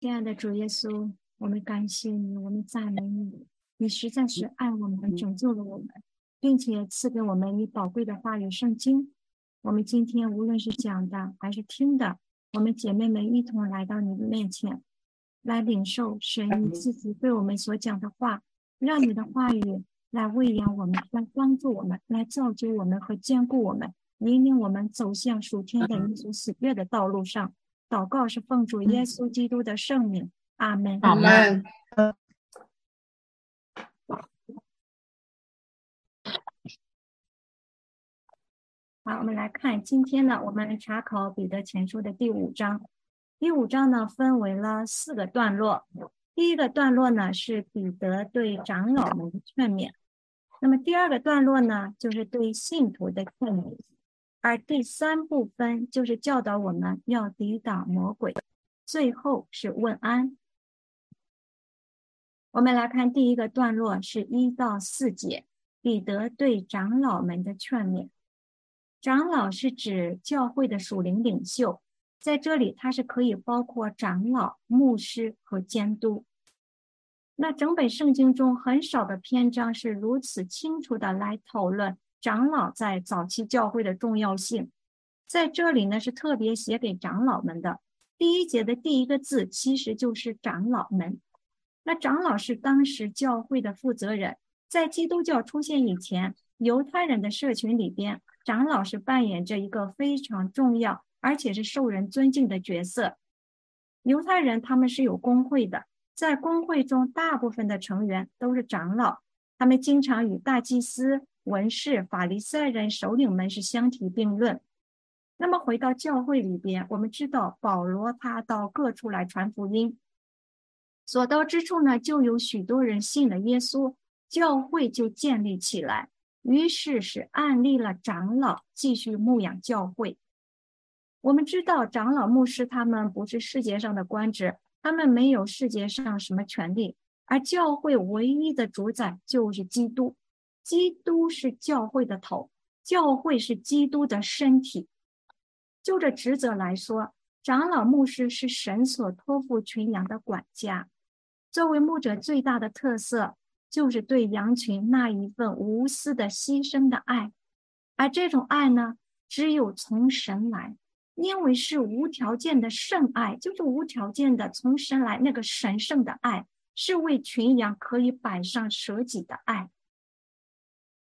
亲爱的主耶稣，我们感谢你，我们赞美你，你实在是爱我们，拯救了我们，并且赐给我们你宝贵的话语圣经。我们今天无论是讲的还是听的，我们姐妹们一同来到你的面前，来领受神你自己对我们所讲的话，让你的话语来喂养我们，来帮助我们，来造就我们和坚固我们，引领我们走向属天的耶稣喜悦的道路上。祷告是奉主耶稣基督的圣名，阿门。阿门。好，我们来看今天呢，我们查考彼得前书的第五章。第五章呢，分为了四个段落。第一个段落呢，是彼得对长老们的劝勉。那么第二个段落呢，就是对信徒的劝勉。而第三部分就是教导我们要抵挡魔鬼，最后是问安。我们来看第一个段落，是一到四节，彼得对长老们的劝勉。长老是指教会的属灵领袖，在这里它是可以包括长老、牧师和监督。那整本圣经中很少的篇章是如此清楚的来讨论。长老在早期教会的重要性，在这里呢是特别写给长老们的。第一节的第一个字其实就是长老们。那长老是当时教会的负责人，在基督教出现以前，犹太人的社群里边，长老是扮演着一个非常重要而且是受人尊敬的角色。犹太人他们是有工会的，在工会中，大部分的成员都是长老，他们经常与大祭司。文士、法利赛人首领们是相提并论。那么回到教会里边，我们知道保罗他到各处来传福音，所到之处呢，就有许多人信了耶稣，教会就建立起来。于是是案立了长老，继续牧养教会。我们知道长老、牧师他们不是世界上的官职，他们没有世界上什么权利，而教会唯一的主宰就是基督。基督是教会的头，教会是基督的身体。就这职责来说，长老牧师是神所托付群羊的管家。作为牧者，最大的特色就是对羊群那一份无私的牺牲的爱。而这种爱呢，只有从神来，因为是无条件的圣爱，就是无条件的从神来那个神圣的爱，是为群羊可以摆上舍己的爱。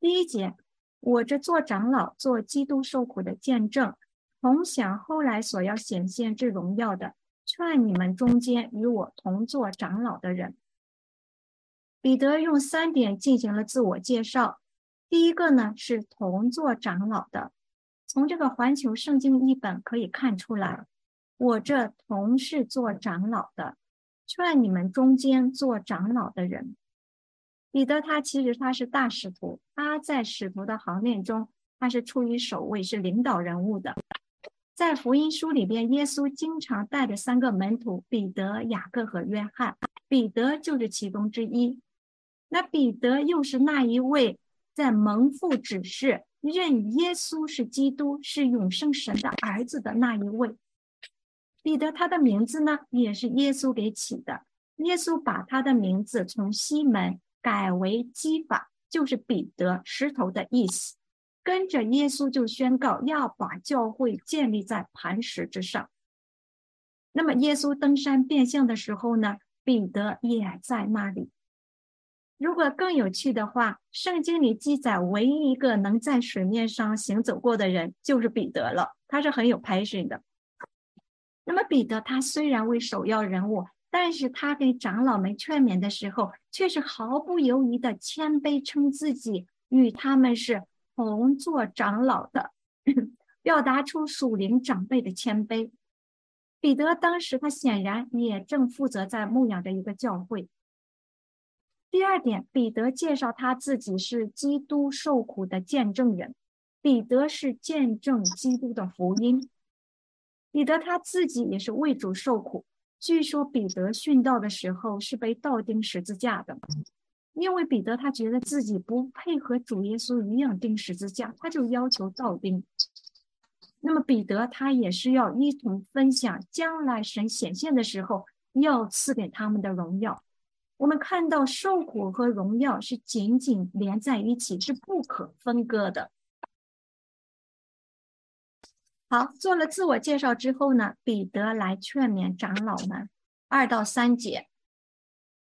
第一节，我这做长老、做基督受苦的见证，同享后来所要显现之荣耀的，劝你们中间与我同做长老的人。彼得用三点进行了自我介绍。第一个呢是同做长老的，从这个环球圣经译本可以看出来，我这同是做长老的，劝你们中间做长老的人。彼得他其实他是大使徒，他在使徒的行列中，他是处于首位，是领导人物的。在福音书里边，耶稣经常带着三个门徒：彼得、雅各和约翰。彼得就是其中之一。那彼得又是那一位在蒙父指示认耶稣是基督、是永生神的儿子的那一位。彼得他的名字呢，也是耶稣给起的。耶稣把他的名字从西门。改为基法，就是彼得石头的意思。跟着耶稣就宣告要把教会建立在磐石之上。那么耶稣登山变相的时候呢，彼得也在那里。如果更有趣的话，圣经里记载唯一一个能在水面上行走过的人就是彼得了，他是很有 passion 的。那么彼得他虽然为首要人物。但是他给长老们劝勉的时候，却是毫不犹豫的谦卑称自己与他们是同做长老的，表达出属灵长辈的谦卑。彼得当时他显然也正负责在牧养着一个教会。第二点，彼得介绍他自己是基督受苦的见证人，彼得是见证基督的福音，彼得他自己也是为主受苦。据说彼得殉道的时候是被倒钉十字架的，因为彼得他觉得自己不配合主耶稣一样钉十字架，他就要求倒钉。那么彼得他也是要一同分享将来神显现的时候要赐给他们的荣耀。我们看到受苦和荣耀是紧紧连在一起，是不可分割的。好，做了自我介绍之后呢，彼得来劝勉长老们，二到三节，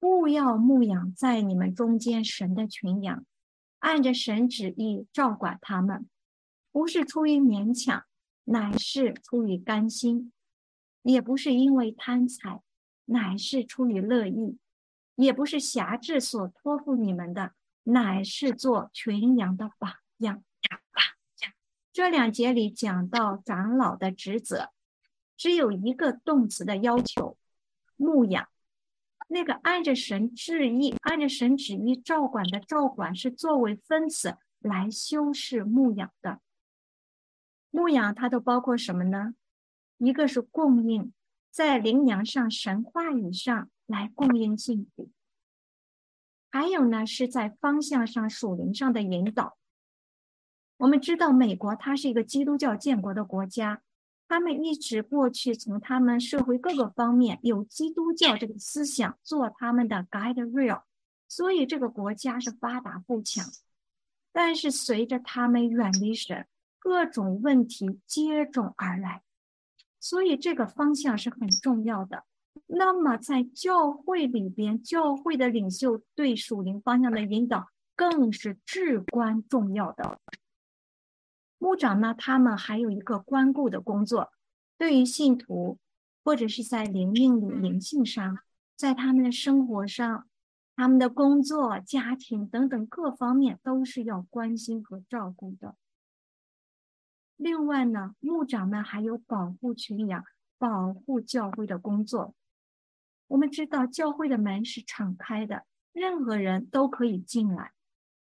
勿要牧养在你们中间神的群羊，按着神旨意照管他们，不是出于勉强，乃是出于甘心；也不是因为贪财，乃是出于乐意；也不是辖制所托付你们的，乃是做群羊的榜样。这两节里讲到长老的职责，只有一个动词的要求：牧养。那个按着神旨意、按着神旨意照管的照管，是作为分词来修饰牧养的。牧养它都包括什么呢？一个是供应，在灵羊上、神话语上来供应信徒；还有呢，是在方向上、属灵上的引导。我们知道，美国它是一个基督教建国的国家，他们一直过去从他们社会各个方面有基督教这个思想做他们的 guide rail，所以这个国家是发达富强。但是随着他们远离神，各种问题接踵而来，所以这个方向是很重要的。那么在教会里边，教会的领袖对属灵方向的引导更是至关重要的。牧长呢，他们还有一个关顾的工作，对于信徒或者是在灵命里、灵性上，在他们的生活上、他们的工作、家庭等等各方面，都是要关心和照顾的。另外呢，牧长们还有保护群羊、保护教会的工作。我们知道，教会的门是敞开的，任何人都可以进来。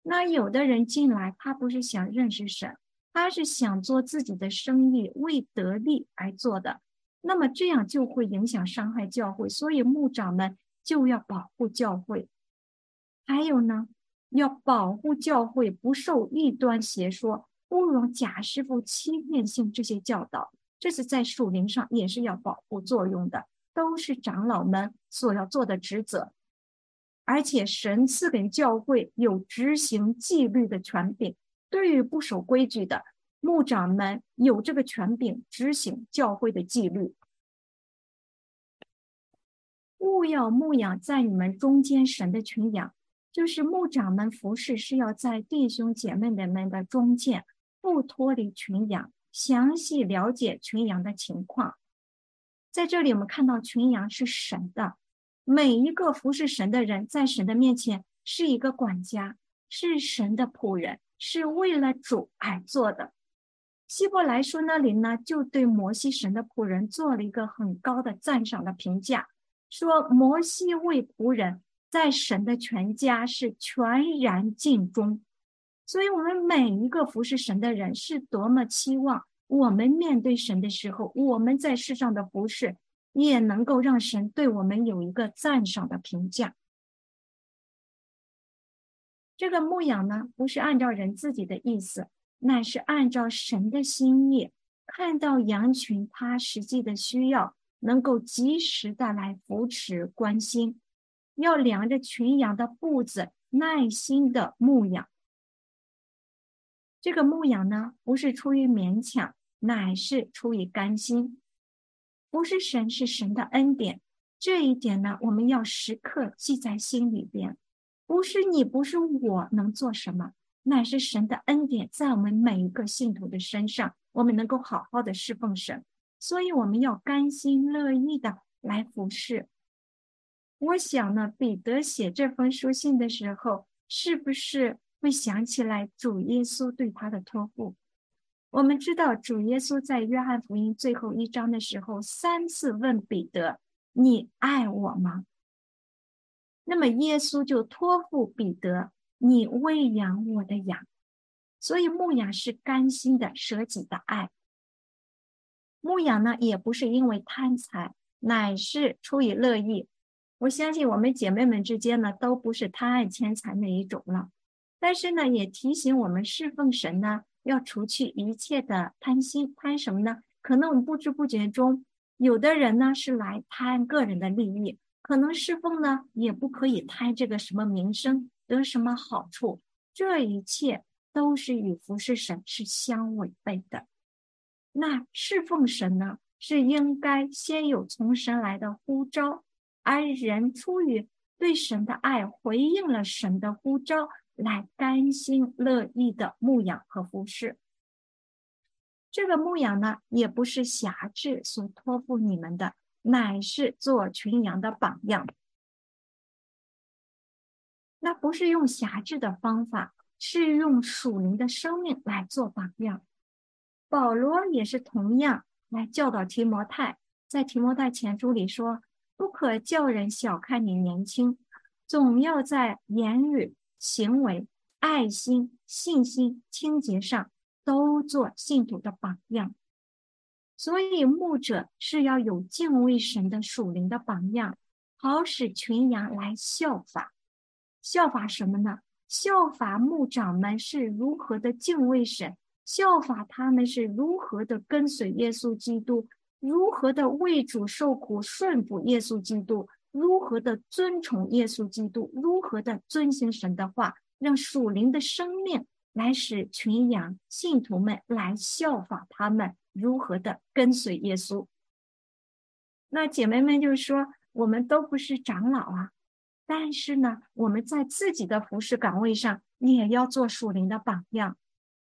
那有的人进来，他不是想认识神。他是想做自己的生意，为得利而做的，那么这样就会影响伤害教会，所以牧长们就要保护教会。还有呢，要保护教会不受异端邪说、不容假师傅欺骗性这些教导，这是在属灵上也是要保护作用的，都是长老们所要做的职责。而且神赐给教会有执行纪律的权柄。对于不守规矩的牧长们，有这个权柄执行教会的纪律。勿要牧养在你们中间神的群羊，就是牧长们服侍是要在弟兄姐妹们的中间，不脱离群羊，详细了解群羊的情况。在这里，我们看到群羊是神的，每一个服侍神的人，在神的面前是一个管家，是神的仆人。是为了主而做的。希伯来书那里呢，就对摩西神的仆人做了一个很高的赞赏的评价，说摩西为仆人在神的全家是全然尽忠。所以，我们每一个服侍神的人，是多么期望我们面对神的时候，我们在世上的服侍也能够让神对我们有一个赞赏的评价。这个牧养呢，不是按照人自己的意思，乃是按照神的心意，看到羊群它实际的需要，能够及时的来扶持关心，要量着群羊的步子，耐心的牧养。这个牧养呢，不是出于勉强，乃是出于甘心，不是神，是神的恩典。这一点呢，我们要时刻记在心里边。不是你，不是我能做什么，乃是神的恩典在我们每一个信徒的身上，我们能够好好的侍奉神，所以我们要甘心乐意的来服侍。我想呢，彼得写这封书信的时候，是不是会想起来主耶稣对他的托付？我们知道主耶稣在约翰福音最后一章的时候，三次问彼得：“你爱我吗？”那么耶稣就托付彼得：“你喂养我的羊。”所以牧养是甘心的舍己的爱。牧养呢，也不是因为贪财，乃是出于乐意。我相信我们姐妹们之间呢，都不是贪爱钱财那一种了。但是呢，也提醒我们侍奉神呢，要除去一切的贪心。贪什么呢？可能我们不知不觉中有的人呢是来贪个人的利益，可能侍奉呢也不可以贪这个什么名声得什么好处，这一切都是与服侍神是相违背的。那侍奉神呢，是应该先有从神来的呼召，而人出于对神的爱，回应了神的呼召，来甘心乐意的牧养和服侍。这个牧养呢，也不是辖制所托付你们的，乃是做群羊的榜样。那不是用辖制的方法，是用属灵的生命来做榜样。保罗也是同样来教导提摩太，在提摩太前书里说：“不可叫人小看你年轻，总要在言语、行为、爱心、信心、清洁上都做信徒的榜样。”所以牧者是要有敬畏神的属灵的榜样，好使群羊来效法。效法什么呢？效法牧长们是如何的敬畏神。效法他们是如何的跟随耶稣基督，如何的为主受苦顺服耶稣基督，如何的尊崇耶稣基督，如何的遵行神的话，让属灵的生命来使群羊信徒们来效法他们如何的跟随耶稣。那姐妹们就说，我们都不是长老啊，但是呢，我们在自己的服饰岗位上也要做属灵的榜样。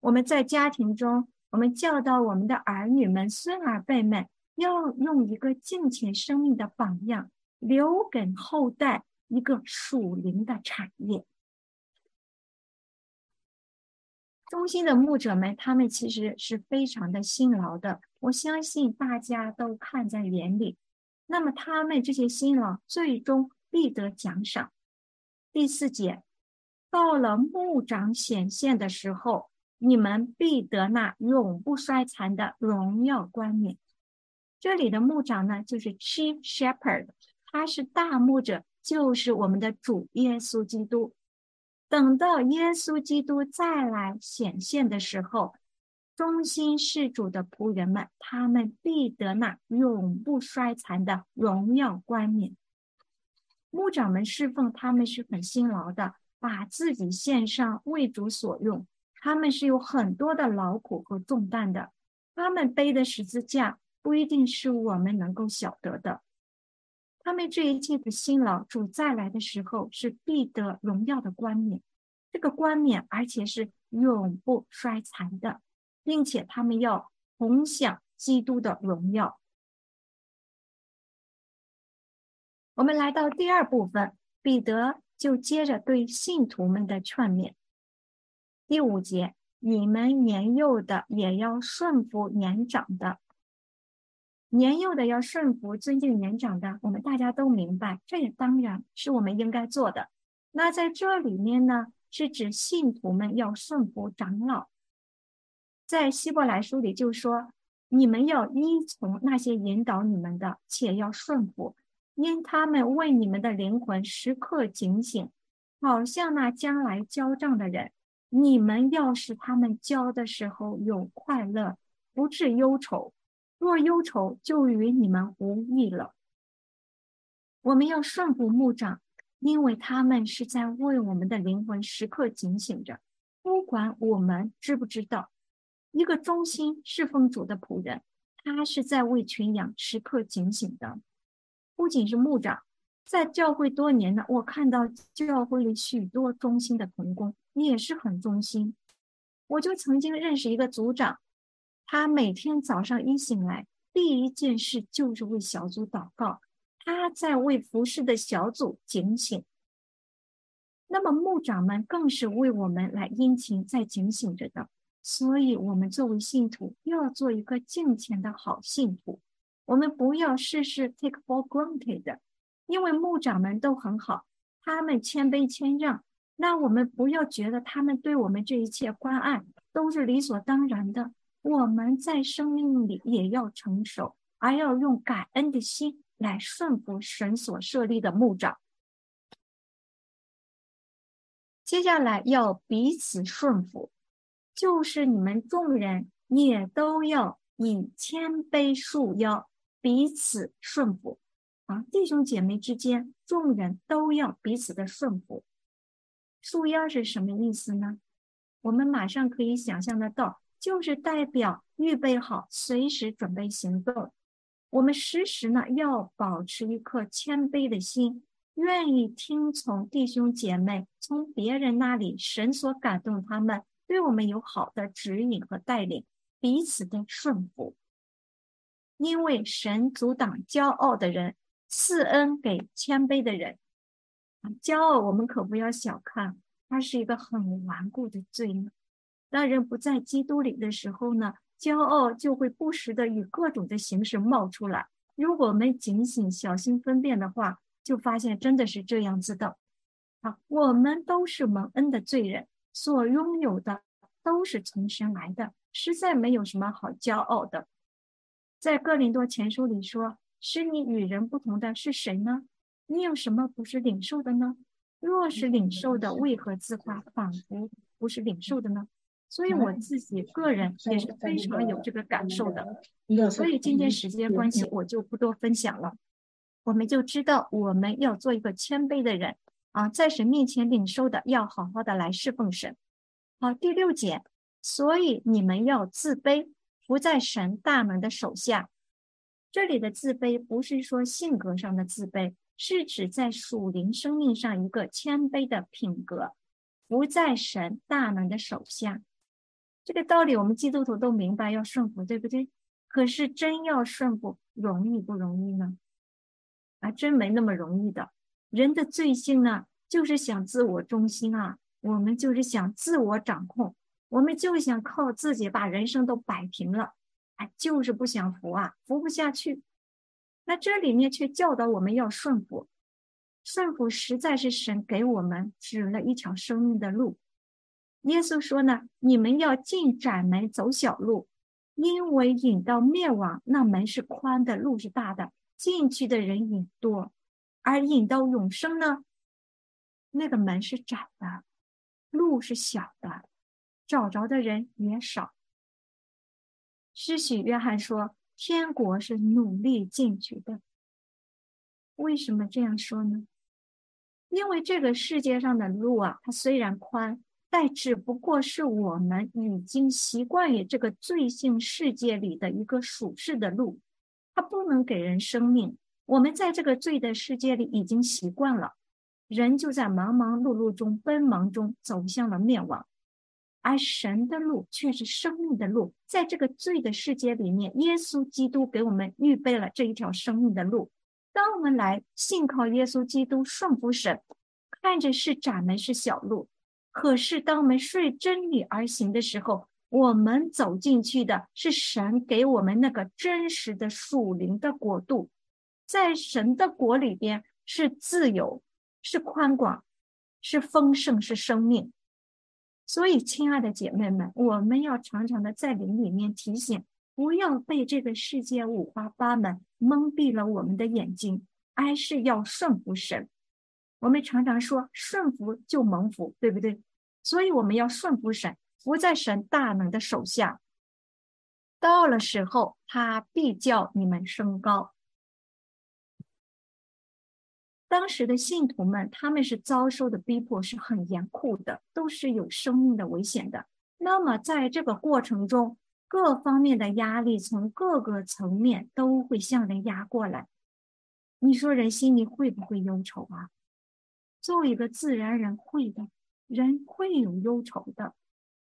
我们在家庭中，我们教导我们的儿女们、孙儿辈们，要用一个敬虔生命的榜样，留给后代一个属灵的产业。中心的牧者们，他们其实是非常的辛劳的，我相信大家都看在眼里。那么，他们这些辛劳，最终必得奖赏。第四节，到了牧长显现的时候。你们必得那永不衰残的荣耀冠冕。这里的牧长呢，就是 Chief Shepherd，他是大牧者，就是我们的主耶稣基督。等到耶稣基督再来显现的时候，忠心事主的仆人们，他们必得那永不衰残的荣耀冠冕。牧长们侍奉，他们是很辛劳的，把自己献上为主所用。他们是有很多的劳苦和重担的，他们背的十字架不一定是我们能够晓得的。他们这一切的辛劳，主再来的时候是必得荣耀的冠冕，这个冠冕而且是永不衰残的，并且他们要同享基督的荣耀。我们来到第二部分，彼得就接着对信徒们的劝勉。第五节，你们年幼的也要顺服年长的，年幼的要顺服尊敬年长的，我们大家都明白，这也当然是我们应该做的。那在这里面呢，是指信徒们要顺服长老。在希伯来书里就说，你们要依从那些引导你们的，且要顺服，因他们为你们的灵魂时刻警醒，好像那将来交账的人。你们要是他们交的时候有快乐，不致忧愁；若忧愁，就与你们无益了。我们要顺服牧长，因为他们是在为我们的灵魂时刻警醒着。不管我们知不知道，一个忠心侍奉主的仆人，他是在为群羊时刻警醒的。不仅是牧长，在教会多年呢，我看到教会里许多忠心的童工。也是很忠心，我就曾经认识一个组长，他每天早上一醒来，第一件事就是为小组祷告，他在为服侍的小组警醒。那么牧长们更是为我们来殷勤在警醒着的，所以，我们作为信徒又要做一个敬虔的好信徒，我们不要事事 take for granted，因为牧长们都很好，他们谦卑谦让。那我们不要觉得他们对我们这一切关爱都是理所当然的，我们在生命里也要成熟，而要用感恩的心来顺服神所设立的牧长。接下来要彼此顺服，就是你们众人也都要以谦卑束腰，彼此顺服啊，弟兄姐妹之间，众人都要彼此的顺服。束腰是什么意思呢？我们马上可以想象得到，就是代表预备好，随时准备行动。我们时时呢要保持一颗谦卑的心，愿意听从弟兄姐妹从别人那里神所感动他们，对我们有好的指引和带领，彼此的顺服。因为神阻挡骄傲的人，赐恩给谦卑的人。骄傲，我们可不要小看，它是一个很顽固的罪呢。当人不在基督里的时候呢，骄傲就会不时的以各种的形式冒出来。如果我们警醒、小心分辨的话，就发现真的是这样子的。啊，我们都是蒙恩的罪人，所拥有的都是从神来的，实在没有什么好骄傲的。在哥林多前书里说：“使你与人不同的是谁呢？你有什么不是领受的呢？若是领受的，为何自夸，仿佛不是领受的呢？”所以我自己个人也是非常有这个感受的。所以今天时间关系，我就不多分享了。我们就知道我们要做一个谦卑的人啊，在神面前领受的，要好好的来侍奉神。好，第六节，所以你们要自卑。不在神大能的手下，这里的自卑不是说性格上的自卑，是指在属灵生命上一个谦卑的品格。不在神大能的手下，这个道理我们基督徒都明白，要顺服，对不对？可是真要顺服，容易不容易呢？啊，真没那么容易的。人的罪性呢，就是想自我中心啊，我们就是想自我掌控。我们就想靠自己把人生都摆平了，哎，就是不想服啊，服不下去。那这里面却教导我们要顺服，顺服实在是神给我们指了一条生命的路。耶稣说呢：“你们要进窄门，走小路，因为引到灭亡那门是宽的，路是大的，进去的人也多；而引到永生呢，那个门是窄的，路是小的。”找着的人也少。施洗约翰说：“天国是努力进去的。”为什么这样说呢？因为这个世界上的路啊，它虽然宽，但只不过是我们已经习惯于这个罪性世界里的一个属世的路，它不能给人生命。我们在这个罪的世界里已经习惯了，人就在忙忙碌碌中、奔忙中走向了灭亡。而神的路却是生命的路，在这个罪的世界里面，耶稣基督给我们预备了这一条生命的路。当我们来信靠耶稣基督，顺服神，看着是窄门是小路，可是当我们顺真理而行的时候，我们走进去的是神给我们那个真实的属灵的国度，在神的国里边是自由，是宽广，是丰盛，是生命。所以，亲爱的姐妹们，我们要常常的在灵里面提醒，不要被这个世界五花八门蒙蔽了我们的眼睛，而是要顺服神。我们常常说顺服就蒙福，对不对？所以我们要顺服神，服在神大能的手下。到了时候，他必叫你们升高。当时的信徒们，他们是遭受的逼迫是很严酷的，都是有生命的危险的。那么在这个过程中，各方面的压力从各个层面都会向人压过来。你说人心里会不会忧愁啊？作为一个自然人，会的，人会有忧愁的。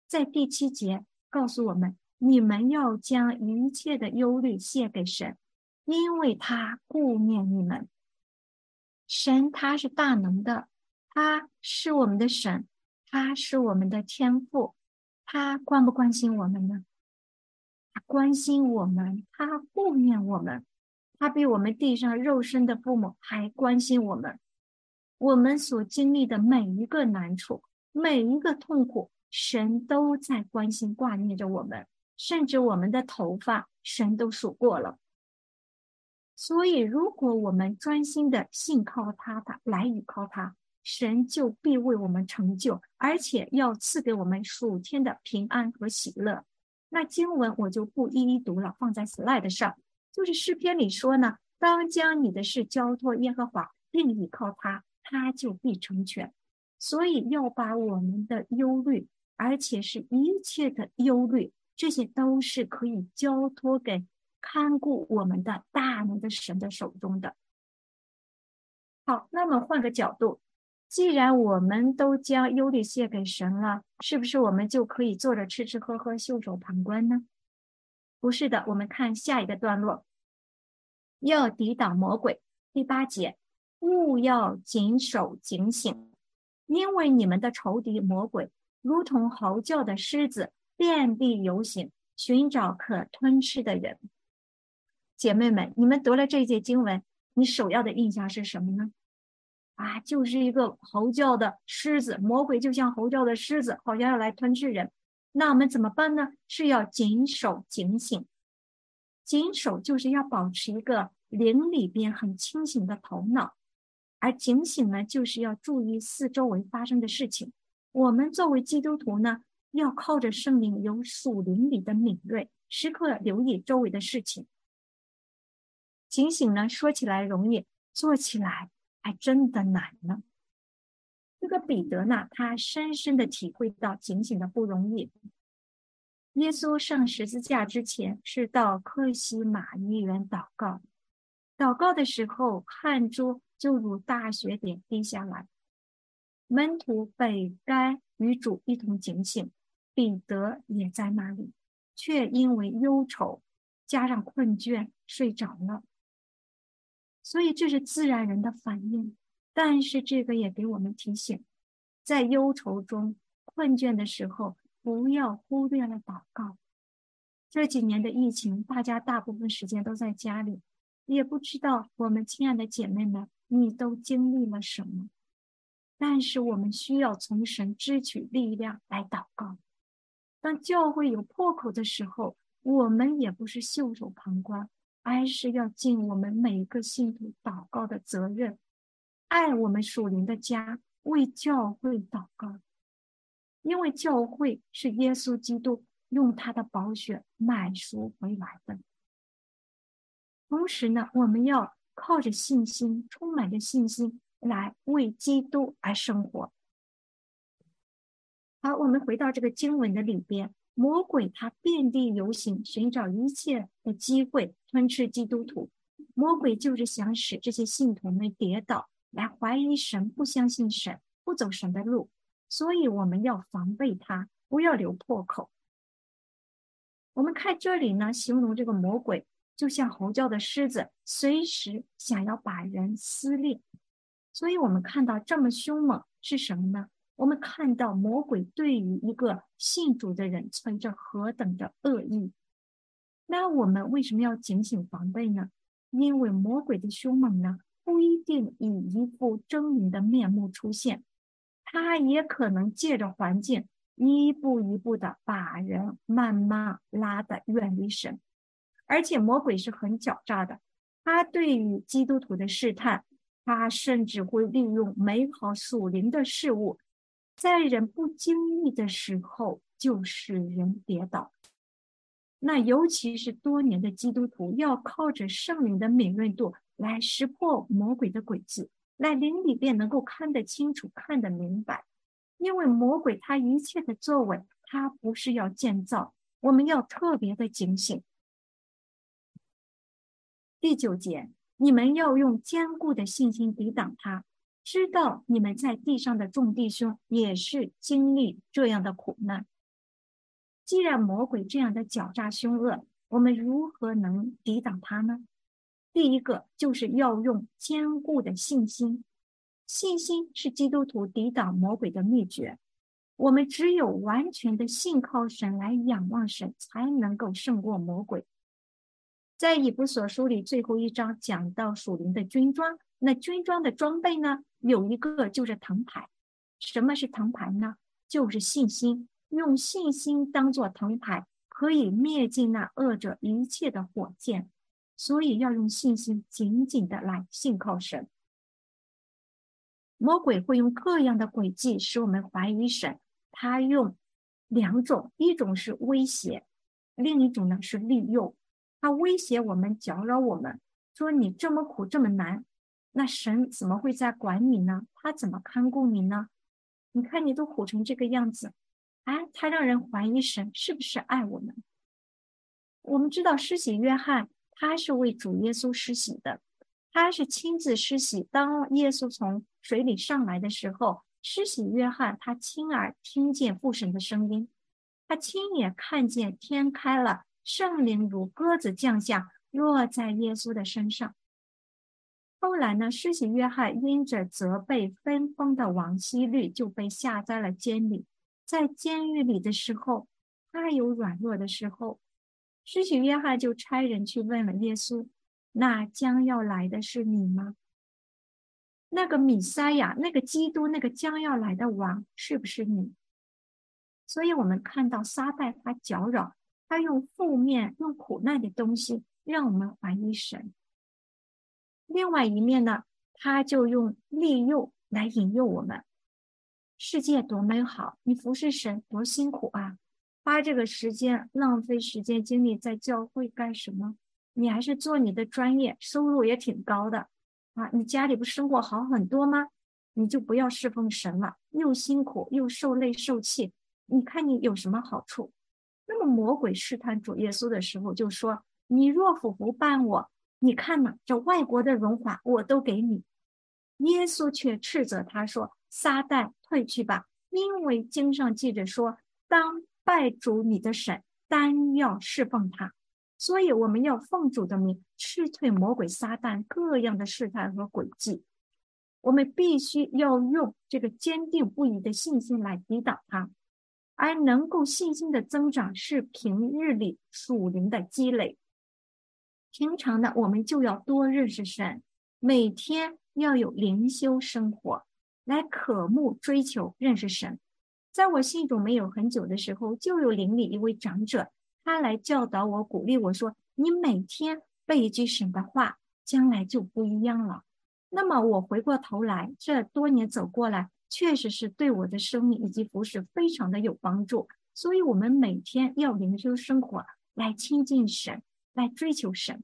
在第七节告诉我们：你们要将一切的忧虑卸给神，因为他顾念你们。神他是大能的，他是我们的神，他是我们的天父，他关不关心我们呢？他关心我们，他顾念我们，他比我们地上肉身的父母还关心我们。我们所经历的每一个难处，每一个痛苦，神都在关心挂念着我们，甚至我们的头发，神都数过了。所以，如果我们专心的信靠他，他来倚靠他，神就必为我们成就，而且要赐给我们数天的平安和喜乐。那经文我就不一一读了，放在 slide 上。就是诗篇里说呢，当将你的事交托耶和华，并倚靠他，他就必成全。所以要把我们的忧虑，而且是一切的忧虑，这些都是可以交托给看顾我们的大能的神的手中的。好，那么换个角度，既然我们都将忧虑卸给神了，是不是我们就可以坐着吃吃喝喝、袖手旁观呢？不是的，我们看下一个段落，要抵挡魔鬼。第八节，勿要谨守警醒。因为你们的仇敌魔鬼如同嚎叫的狮子，遍地游行，寻找可吞吃的人。姐妹们，你们读了这节经文，你首要的印象是什么呢？啊，就是一个嚎叫的狮子，魔鬼就像嚎叫的狮子，好像要来吞噬人。那我们怎么办呢？是要谨守警醒。谨守就是要保持一个灵里边很清醒的头脑。而警醒呢，就是要注意四周围发生的事情。我们作为基督徒呢，要靠着圣灵有属灵里的敏锐，时刻留意周围的事情。警醒呢，说起来容易，做起来还真的难呢。这个彼得呢，他深深的体会到警醒的不容易。耶稣上十字架之前，是到克西马尼园祷告，祷告的时候，汗珠。就如大雪点滴下来，门徒本该与主一同警醒，彼得也在那里，却因为忧愁加上困倦睡着了。所以这是自然人的反应，但是这个也给我们提醒，在忧愁中、困倦的时候，不要忽略了祷告。这几年的疫情，大家大部分时间都在家里，也不知道我们亲爱的姐妹们。你都经历了什么？但是我们需要从神支取力量来祷告。当教会有破口的时候，我们也不是袖手旁观，而是要尽我们每个信徒祷告的责任，爱我们属灵的家，为教会祷告。因为教会是耶稣基督用他的宝血买赎回来的。同时呢，我们要。靠着信心，充满着信心来为基督而生活。好，我们回到这个经文的里边，魔鬼他遍地游行，寻找一切的机会吞吃基督徒。魔鬼就是想使这些信徒们跌倒，来怀疑神，不相信神，不走神的路。所以我们要防备他，不要留破口。我们看这里呢，形容这个魔鬼。就像吼叫的狮子，随时想要把人撕裂。所以，我们看到这么凶猛是什么呢？我们看到魔鬼对于一个信主的人存着何等的恶意。那我们为什么要警醒防备呢？因为魔鬼的凶猛呢，不一定以一副狰狞的面目出现，他也可能借着环境一步一步的把人慢慢拉得远离神。而且魔鬼是很狡诈的，他对于基督徒的试探，他甚至会利用美好属灵的事物，在人不经意的时候就使人跌倒。那尤其是多年的基督徒，要靠着圣灵的敏锐度来识破魔鬼的诡计，来灵里边能够看得清楚、看得明白。因为魔鬼他一切的作为，他不是要建造，我们要特别的警醒。第九节，你们要用坚固的信心抵挡他，知道你们在地上的众弟兄也是经历这样的苦难。既然魔鬼这样的狡诈凶恶，我们如何能抵挡他呢？第一个就是要用坚固的信心，信心是基督徒抵挡魔鬼的秘诀。我们只有完全的信靠神，来仰望神，才能够胜过魔鬼。在以弗所书里最后一章讲到属灵的军装，那军装的装备呢，有一个就是藤牌。什么是藤牌呢？就是信心，用信心当做藤牌，可以灭尽那恶者一切的火箭。所以要用信心紧紧的来信靠神。魔鬼会用各样的诡计使我们怀疑神，他用两种，一种是威胁，另一种呢是利诱。他威胁我们，搅扰我们，说你这么苦这么难，那神怎么会在管你呢？他怎么看顾你呢？你看你都苦成这个样子，哎，他让人怀疑神是不是爱我们？我们知道施洗约翰他是为主耶稣施洗的，他是亲自施洗。当耶稣从水里上来的时候，施洗约翰他亲耳听见父神的声音，他亲眼看见天开了。圣灵如鸽子降下，落在耶稣的身上。后来呢，施洗约翰因着责备分封的王希律，就被下在了监里。在监狱里的时候，他有软弱的时候，施洗约翰就差人去问了耶稣：“那将要来的是你吗？那个米塞亚，那个基督，那个将要来的王，是不是你？”所以，我们看到撒旦他搅扰。他用负面、用苦难的东西让我们怀疑神。另外一面呢，他就用利诱来引诱我们。世界多美好，你服侍神多辛苦啊！花这个时间浪费时间精力在教会干什么？你还是做你的专业，收入也挺高的啊！你家里不生活好很多吗？你就不要侍奉神了，又辛苦又受累受气，你看你有什么好处？魔鬼试探主耶稣的时候，就说：“你若服不办我，你看呐，这外国的荣华我都给你。”耶稣却斥责他说：“撒旦，退去吧！因为经上记着说，当拜主你的神，单要侍奉他。所以我们要奉主的名，斥退魔鬼撒旦各样的试探和诡计。我们必须要用这个坚定不移的信心来抵挡他。”而能够信心的增长是平日里属灵的积累。平常呢，我们就要多认识神，每天要有灵修生活，来渴慕追求认识神。在我信主没有很久的时候，就有邻里一位长者，他来教导我，鼓励我说：“你每天背一句神的话，将来就不一样了。”那么我回过头来，这多年走过来。确实是对我的生命以及服饰非常的有帮助，所以我们每天要灵修生活，来亲近神，来追求神。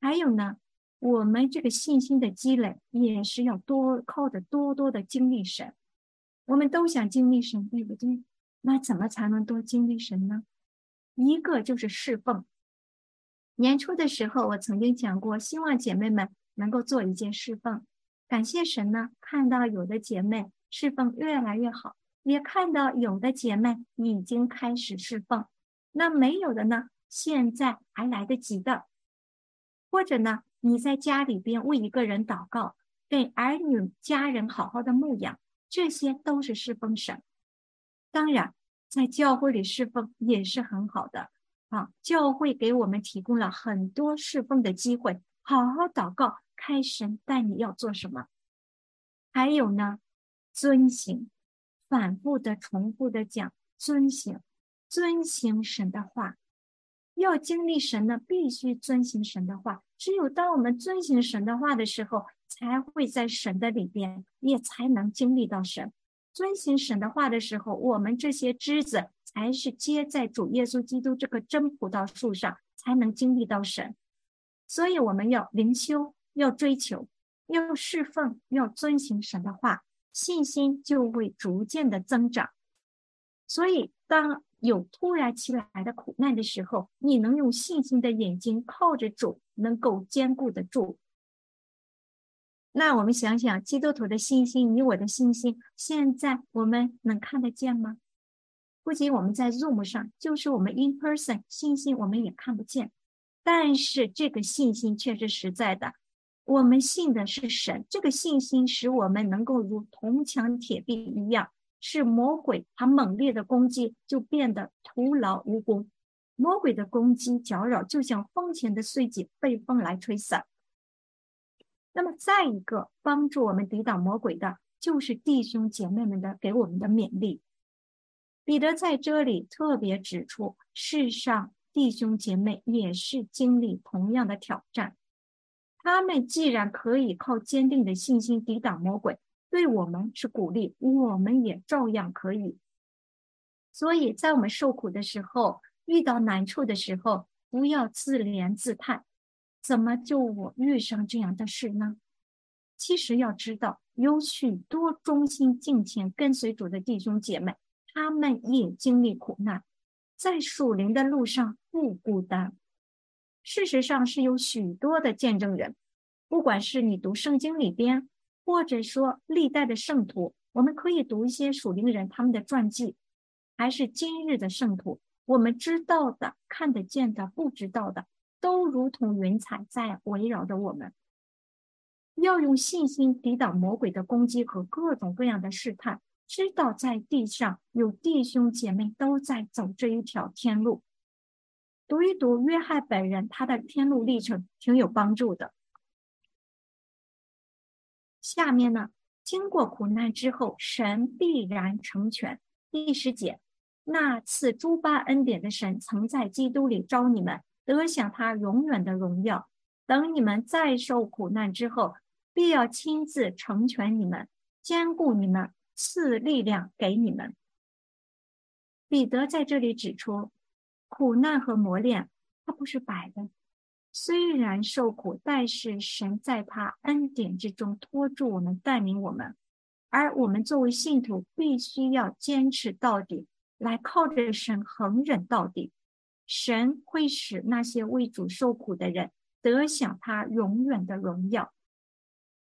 还有呢，我们这个信心的积累也是要多靠着多多的经历神。我们都想经历神，对不对？那怎么才能多经历神呢？一个就是侍奉。年初的时候，我曾经讲过，希望姐妹们能够做一件侍奉。感谢神呢，看到有的姐妹侍奉越来越好，也看到有的姐妹已经开始侍奉。那没有的呢，现在还来得及的。或者呢，你在家里边为一个人祷告，给儿女家人好好的牧养，这些都是侍奉神。当然，在教会里侍奉也是很好的啊，教会给我们提供了很多侍奉的机会，好好祷告。开神带你要做什么？还有呢，遵行，反复的、重复的讲，遵行，遵行神的话。要经历神呢，必须遵行神的话。只有当我们遵行神的话的时候，才会在神的里边，也才能经历到神。遵行神的话的时候，我们这些枝子才是接在主耶稣基督这个真葡萄树上，才能经历到神。所以我们要灵修。要追求，要侍奉，要遵行神的话，信心就会逐渐的增长。所以，当有突然起来的苦难的时候，你能用信心的眼睛靠着主，能够坚固得住。那我们想想，基督徒的信心，你我的信心，现在我们能看得见吗？不仅我们在 Zoom 上，就是我们 In Person 信心，我们也看不见，但是这个信心却是实在的。我们信的是神，这个信心使我们能够如铜墙铁壁一样，是魔鬼他猛烈的攻击就变得徒劳无功。魔鬼的攻击搅扰，就像风前的碎锦被风来吹散。那么，再一个帮助我们抵挡魔鬼的，就是弟兄姐妹们的给我们的勉励。彼得在这里特别指出，世上弟兄姐妹也是经历同样的挑战。他们既然可以靠坚定的信心抵挡魔鬼，对我们是鼓励，我们也照样可以。所以在我们受苦的时候，遇到难处的时候，不要自怜自叹，怎么就我遇上这样的事呢？其实要知道，有许多忠心敬虔跟随主的弟兄姐妹，他们也经历苦难，在属灵的路上不孤单。事实上，是有许多的见证人，不管是你读圣经里边，或者说历代的圣徒，我们可以读一些属灵人他们的传记，还是今日的圣徒。我们知道的、看得见的、不知道的，都如同云彩在围绕着我们。要用信心抵挡魔鬼的攻击和各种各样的试探，知道在地上有弟兄姐妹都在走这一条天路。读一读约翰本人他的天路历程，挺有帮助的。下面呢，经过苦难之后，神必然成全。第十节。那次诸般恩典的神，曾在基督里招你们，得享他永远的荣耀。等你们再受苦难之后，必要亲自成全你们，兼顾你们，赐力量给你们。彼得在这里指出，苦难和磨练，它不是白的。虽然受苦，但是神在他恩典之中托住我们，带领我们，而我们作为信徒，必须要坚持到底。来靠着神恒忍到底，神会使那些为主受苦的人得享他永远的荣耀。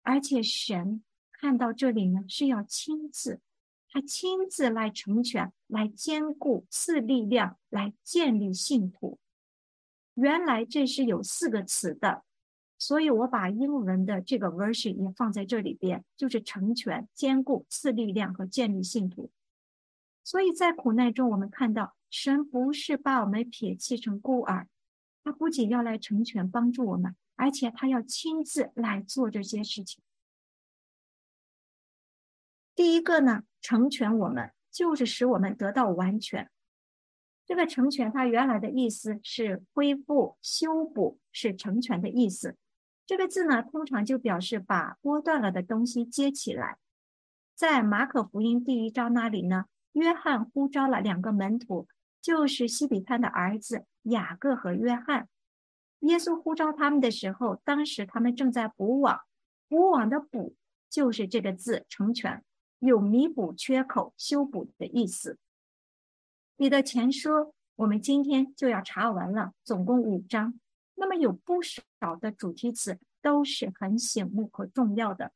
而且神看到这里呢，是要亲自，他亲自来成全、来兼顾、赐力量、来建立信徒。原来这是有四个词的，所以我把英文的这个 version 也放在这里边，就是成全、兼顾、赐力量和建立信徒。所以在苦难中，我们看到神不是把我们撇弃成孤儿，他不仅要来成全帮助我们，而且他要亲自来做这些事情。第一个呢，成全我们就是使我们得到完全。这个成全，它原来的意思是恢复、修补，是成全的意思。这个字呢，通常就表示把剥断了的东西接起来。在马可福音第一章那里呢。约翰呼召了两个门徒，就是西比潘的儿子雅各和约翰。耶稣呼召他们的时候，当时他们正在补网。补网的“补”就是这个字“成全”，有弥补缺口、修补的意思。你的前书我们今天就要查完了，总共五章。那么有不少的主题词都是很醒目和重要的。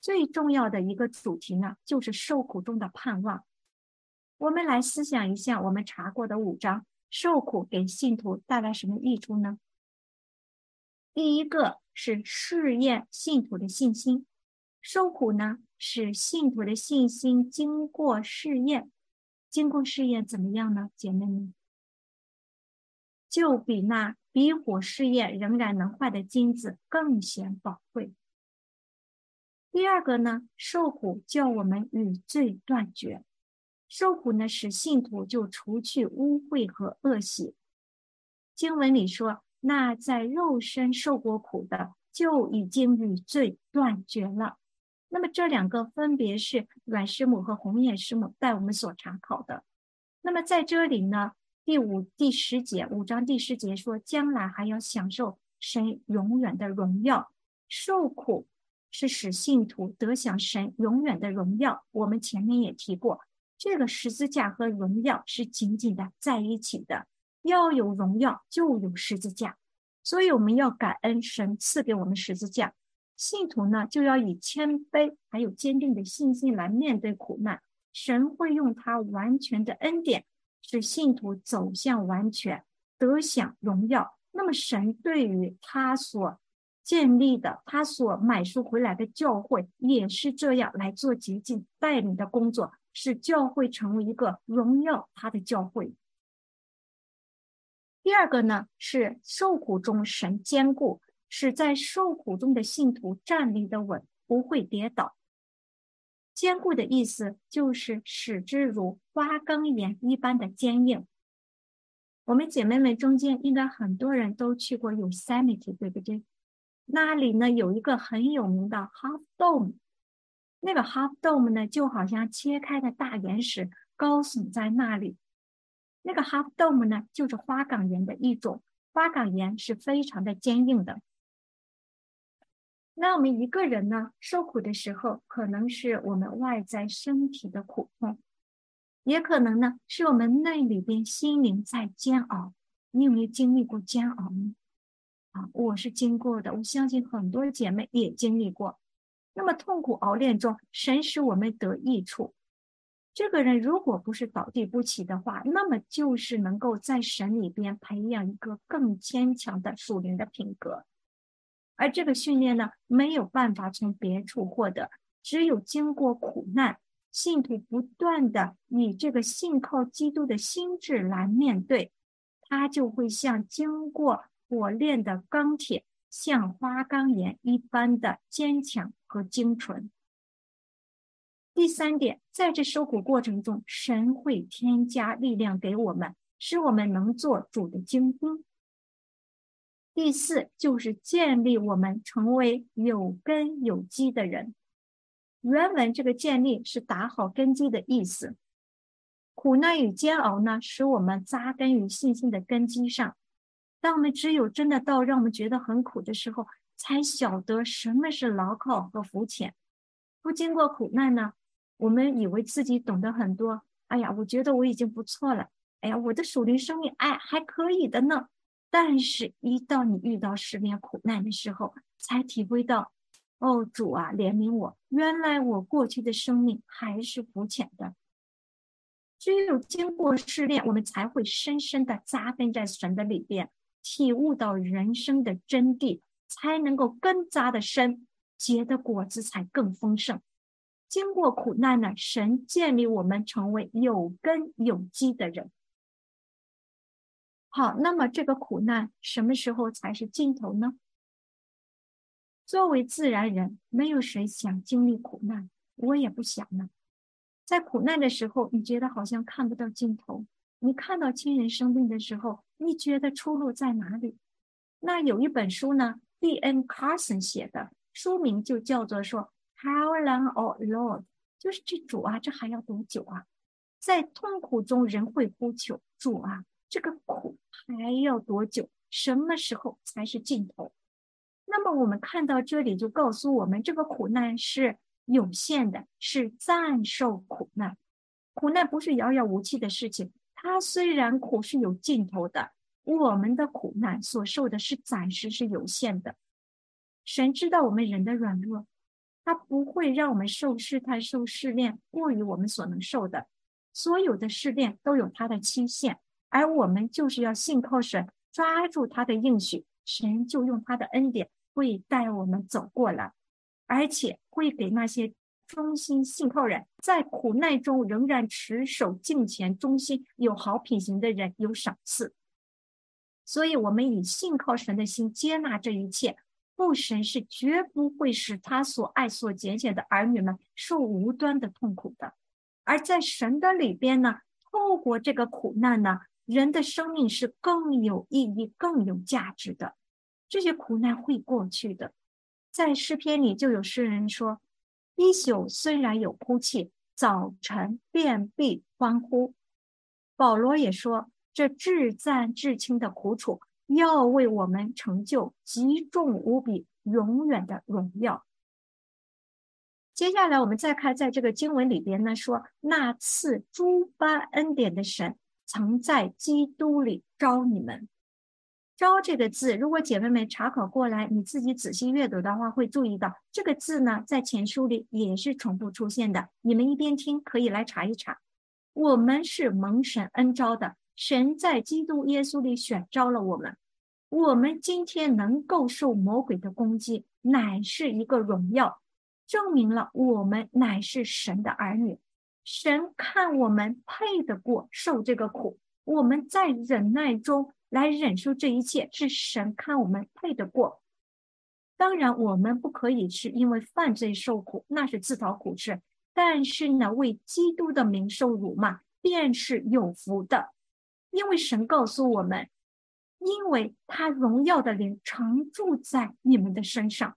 最重要的一个主题呢，就是受苦中的盼望。我们来思想一下，我们查过的五章受苦给信徒带来什么益处呢？第一个是试验信徒的信心，受苦呢使信徒的信心经过试验，经过试验怎么样呢？姐妹们，就比那比火试验仍然能坏的金子更显宝贵。第二个呢，受苦叫我们与罪断绝。受苦呢，使信徒就除去污秽和恶习。经文里说，那在肉身受过苦的，就已经与罪断绝了。那么这两个分别是阮师母和红叶师母带我们所查考的。那么在这里呢，第五、第十节，五章第十节说，将来还要享受神永远的荣耀。受苦是使信徒得享神永远的荣耀。我们前面也提过。这个十字架和荣耀是紧紧的在一起的，要有荣耀就有十字架，所以我们要感恩神赐给我们十字架。信徒呢就要以谦卑还有坚定的信心来面对苦难，神会用他完全的恩典使信徒走向完全，得享荣耀。那么神对于他所建立的、他所买赎回来的教会也是这样来做洁净带领的工作。使教会成为一个荣耀他的教会。第二个呢，是受苦中神坚固，使在受苦中的信徒站立的稳，不会跌倒。坚固的意思就是使之如花岗岩一般的坚硬。我们姐妹们中间应该很多人都去过 Yosemite，对不对？那里呢有一个很有名的 Half Dome。那个 Half Dome 呢，就好像切开的大岩石高耸在那里。那个 Half Dome 呢，就是花岗岩的一种，花岗岩是非常的坚硬的。那我们一个人呢，受苦的时候，可能是我们外在身体的苦痛，也可能呢是我们内里边心灵在煎熬。你有没有经历过煎熬呢？啊，我是经过的，我相信很多姐妹也经历过。那么痛苦熬炼中，神使我们得益处。这个人如果不是倒地不起的话，那么就是能够在神里边培养一个更坚强的属灵的品格。而这个训练呢，没有办法从别处获得，只有经过苦难，信徒不断的以这个信靠基督的心智来面对，他就会像经过。火炼的钢铁像花岗岩一般的坚强和精纯。第三点，在这受苦过程中，神会添加力量给我们，使我们能做主的精兵。第四，就是建立我们成为有根有基的人。原文这个“建立”是打好根基的意思。苦难与煎熬呢，使我们扎根于信心的根基上。当我们只有真的到让我们觉得很苦的时候，才晓得什么是牢靠和浮浅。不经过苦难呢，我们以为自己懂得很多。哎呀，我觉得我已经不错了。哎呀，我的属灵生命，哎，还可以的呢。但是，一到你遇到十年苦难的时候，才体会到，哦，主啊，怜悯我！原来我过去的生命还是肤浅的。只有经过试炼，我们才会深深的扎根在神的里边。体悟到人生的真谛，才能够根扎的深，结的果子才更丰盛。经过苦难呢，神建立我们成为有根有基的人。好，那么这个苦难什么时候才是尽头呢？作为自然人，没有谁想经历苦难，我也不想呢。在苦难的时候，你觉得好像看不到尽头。你看到亲人生病的时候，你觉得出路在哪里？那有一本书呢，D.N. Carson 写的，书名就叫做说 “How long, O Lord？” 就是这主啊，这还要多久啊？在痛苦中，人会呼求主啊，这个苦还要多久？什么时候才是尽头？那么我们看到这里，就告诉我们，这个苦难是有限的，是暂受苦难。苦难不是遥遥无期的事情。它虽然苦是有尽头的，我们的苦难所受的是暂时是有限的。神知道我们人的软弱，他不会让我们受试探、受试炼过于我们所能受的。所有的试炼都有它的期限，而我们就是要信靠神，抓住他的应许，神就用他的恩典会带我们走过来，而且会给那些。忠心信靠人，在苦难中仍然持守敬虔、忠心、有好品行的人有赏赐。所以，我们以信靠神的心接纳这一切。父神是绝不会使他所爱、所拣选的儿女们受无端的痛苦的。而在神的里边呢，透过这个苦难呢，人的生命是更有意义、更有价值的。这些苦难会过去的。在诗篇里就有诗人说。一宿虽然有哭泣，早晨便必欢呼。保罗也说：“这至赞至轻的苦楚，要为我们成就极重无比、永远的荣耀。”接下来，我们再看，在这个经文里边呢，说那赐诸般恩典的神，曾在基督里招你们。招这个字，如果姐妹们查考过来，你自己仔细阅读的话，会注意到这个字呢，在前书里也是重复出现的。你们一边听，可以来查一查。我们是蒙神恩招的，神在基督耶稣里选招了我们。我们今天能够受魔鬼的攻击，乃是一个荣耀，证明了我们乃是神的儿女。神看我们配得过受这个苦，我们在忍耐中。来忍受这一切，是神看我们配得过。当然，我们不可以是因为犯罪受苦，那是自讨苦吃。但是呢，为基督的名受辱骂，便是有福的。因为神告诉我们，因为他荣耀的灵常住在你们的身上。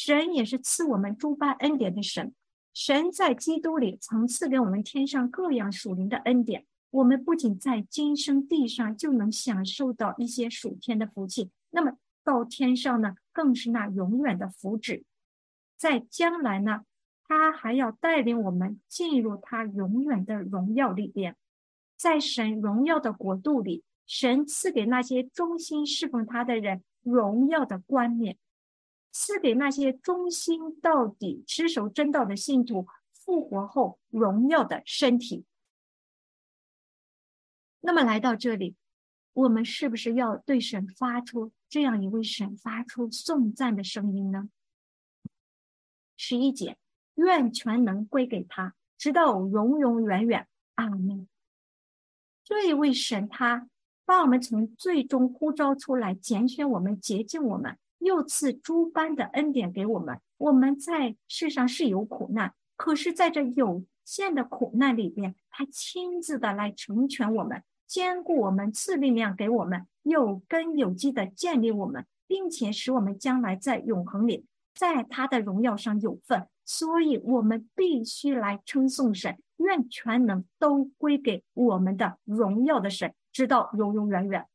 神也是赐我们诸般恩典的神。神在基督里曾赐给我们天上各样属灵的恩典。我们不仅在今生地上就能享受到一些属天的福气，那么到天上呢，更是那永远的福祉。在将来呢，他还要带领我们进入他永远的荣耀里边，在神荣耀的国度里，神赐给那些忠心侍奉他的人荣耀的冠冕，赐给那些忠心到底、持守真道的信徒复活后荣耀的身体。那么来到这里，我们是不是要对神发出这样一位神发出颂赞的声音呢？十一节，愿全能归给他，直到永永远远。阿门。这一位神，他把我们从最终呼召出来，拣选我们，洁净我们，又赐诸般的恩典给我们。我们在世上是有苦难，可是在这有限的苦难里边，他亲自的来成全我们。兼顾我们，赐力量给我们，有根有基的建立我们，并且使我们将来在永恒里，在他的荣耀上有份。所以，我们必须来称颂神，愿全能都归给我们的荣耀的神，直到永永远远。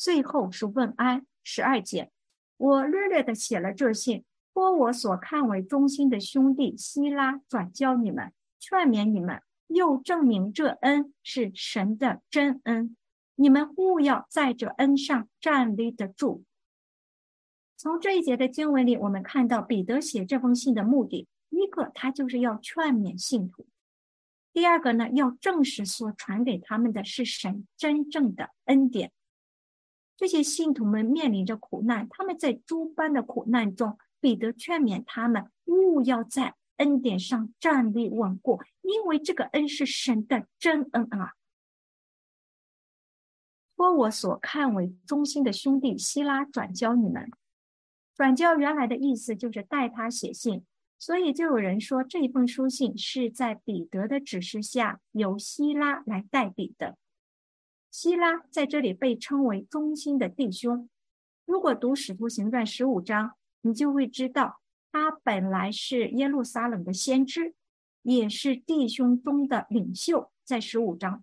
最后是问安十二节，我略略的写了这信，托我所看为忠心的兄弟希拉转交你们，劝勉你们。又证明这恩是神的真恩，你们务要在这恩上站立得住。从这一节的经文里，我们看到彼得写这封信的目的：一个，他就是要劝勉信徒；第二个呢，要证实所传给他们的是神真正的恩典。这些信徒们面临着苦难，他们在诸般的苦难中，彼得劝勉他们勿要在。恩典上站立稳固，因为这个恩是神的真恩啊！托我所看为忠心的兄弟希拉转交你们，转交原来的意思就是代他写信，所以就有人说这一封书信是在彼得的指示下由希拉来代笔的。希拉在这里被称为忠心的弟兄。如果读使徒行传十五章，你就会知道。他本来是耶路撒冷的先知，也是弟兄中的领袖，在十五章。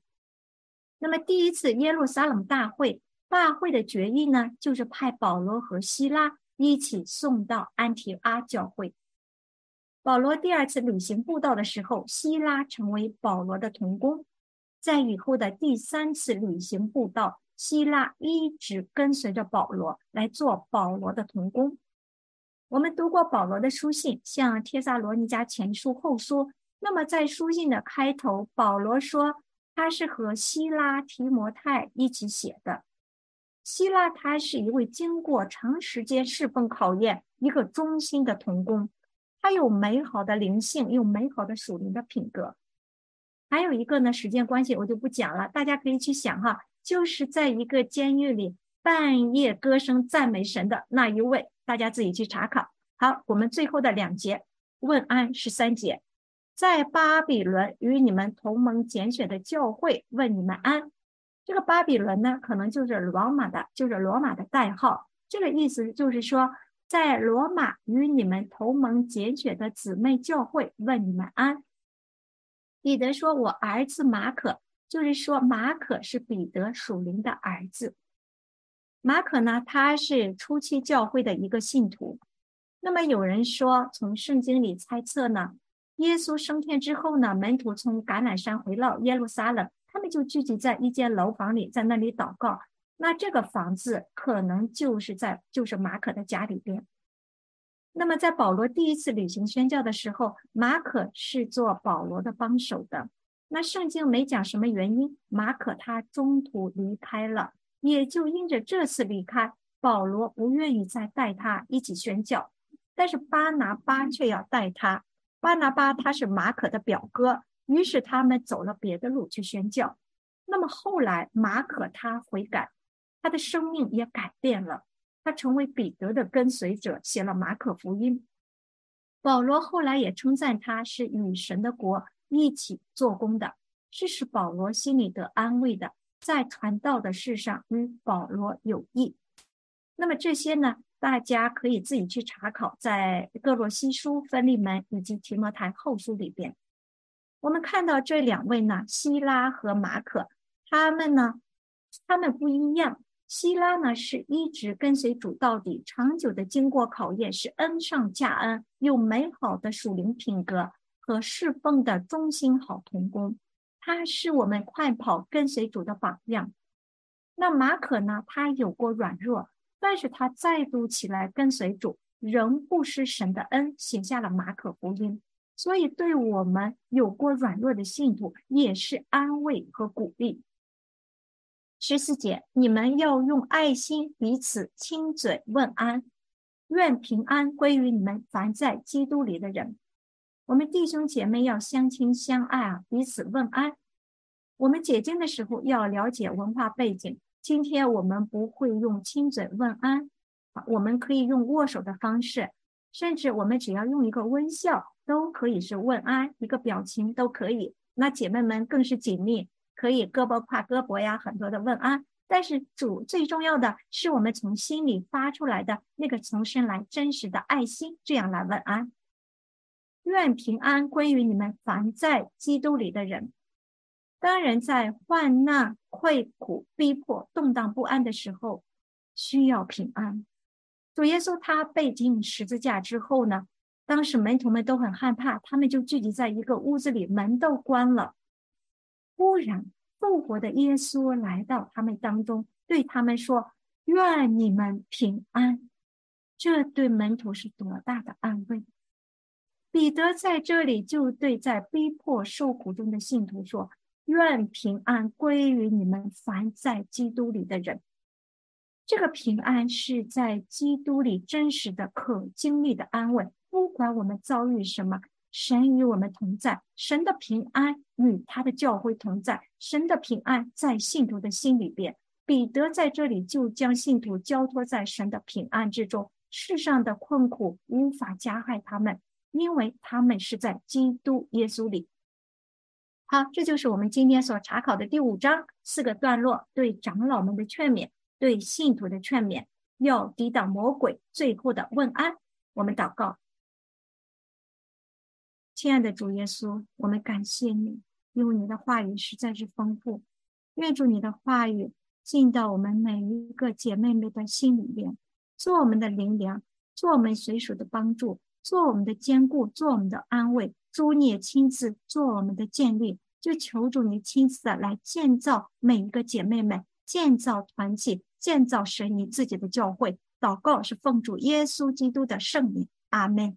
那么第一次耶路撒冷大会，大会的决议呢，就是派保罗和希拉一起送到安提阿教会。保罗第二次旅行布道的时候，希拉成为保罗的同工。在以后的第三次旅行步道，希拉一直跟随着保罗来做保罗的童工。我们读过保罗的书信，像《帖撒罗尼迦前书》《后书》。那么在书信的开头，保罗说他是和希拉提摩太一起写的。希拉他是一位经过长时间侍奉考验、一个忠心的童工，他有美好的灵性，有美好的属灵的品格。还有一个呢，时间关系我就不讲了，大家可以去想哈，就是在一个监狱里半夜歌声赞美神的那一位。大家自己去查考。好，我们最后的两节问安十三节，在巴比伦与你们同盟拣选的教会问你们安。这个巴比伦呢，可能就是罗马的，就是罗马的代号。这个意思就是说，在罗马与你们同盟拣选的姊妹教会问你们安。彼得说：“我儿子马可，就是说马可是彼得属灵的儿子。”马可呢，他是初期教会的一个信徒。那么有人说，从圣经里猜测呢，耶稣升天之后呢，门徒从橄榄山回到耶路撒冷，他们就聚集在一间楼房里，在那里祷告。那这个房子可能就是在就是马可的家里边。那么在保罗第一次旅行宣教的时候，马可是做保罗的帮手的。那圣经没讲什么原因，马可他中途离开了。也就因着这次离开，保罗不愿意再带他一起宣教，但是巴拿巴却要带他。巴拿巴他是马可的表哥，于是他们走了别的路去宣教。那么后来马可他悔改，他的生命也改变了，他成为彼得的跟随者，写了马可福音。保罗后来也称赞他是与神的国一起做工的，是使保罗心里得安慰的。在传道的事上与保罗有益。那么这些呢，大家可以自己去查考，在各罗西书、分利门以及提摩太后书里边。我们看到这两位呢，希拉和马可，他们呢，他们不一样。希拉呢是一直跟随主到底，长久的经过考验，是恩上加恩，有美好的属灵品格和侍奉的忠心好童工。他是我们快跑跟随主的榜样。那马可呢，他有过软弱，但是他再度起来跟随主，仍不失神的恩，写下了马可福音。所以，对我们有过软弱的信徒，也是安慰和鼓励。十四节，你们要用爱心彼此亲嘴问安，愿平安归于你们凡在基督里的人。我们弟兄姐妹要相亲相爱啊，彼此问安。我们解经的时候要了解文化背景。今天我们不会用亲嘴问安，啊，我们可以用握手的方式，甚至我们只要用一个微笑。都可以是问安，一个表情都可以。那姐妹们更是紧密，可以胳膊挎胳膊呀，很多的问安。但是主最重要的是我们从心里发出来的那个从生来真实的爱心，这样来问安。愿平安归于你们凡在基督里的人。当人在患难、困苦、逼迫、动荡不安的时候，需要平安。主耶稣他被钉十字架之后呢？当时门徒们都很害怕，他们就聚集在一个屋子里，门都关了。忽然，复活的耶稣来到他们当中，对他们说：“愿你们平安。”这对门徒是多大的安慰！彼得在这里就对在逼迫受苦中的信徒说：“愿平安归于你们凡在基督里的人。”这个平安是在基督里真实的、可经历的安慰。不管我们遭遇什么，神与我们同在，神的平安与他的教会同在，神的平安在信徒的心里边。彼得在这里就将信徒交托在神的平安之中，世上的困苦无法加害他们，因为他们是在基督耶稣里。好，这就是我们今天所查考的第五章四个段落，对长老们的劝勉，对信徒的劝勉，要抵挡魔鬼，最后的问安。我们祷告。亲爱的主耶稣，我们感谢你，因为你的话语实在是丰富。愿主你的话语进到我们每一个姐妹们的心里面，做我们的灵粮，做我们随属的帮助，做我们的坚固，做我们的安慰。主你也亲自做我们的建立，就求主你亲自的来建造每一个姐妹们，建造团体，建造神你自己的教会。祷告是奉主耶稣基督的圣名，阿门。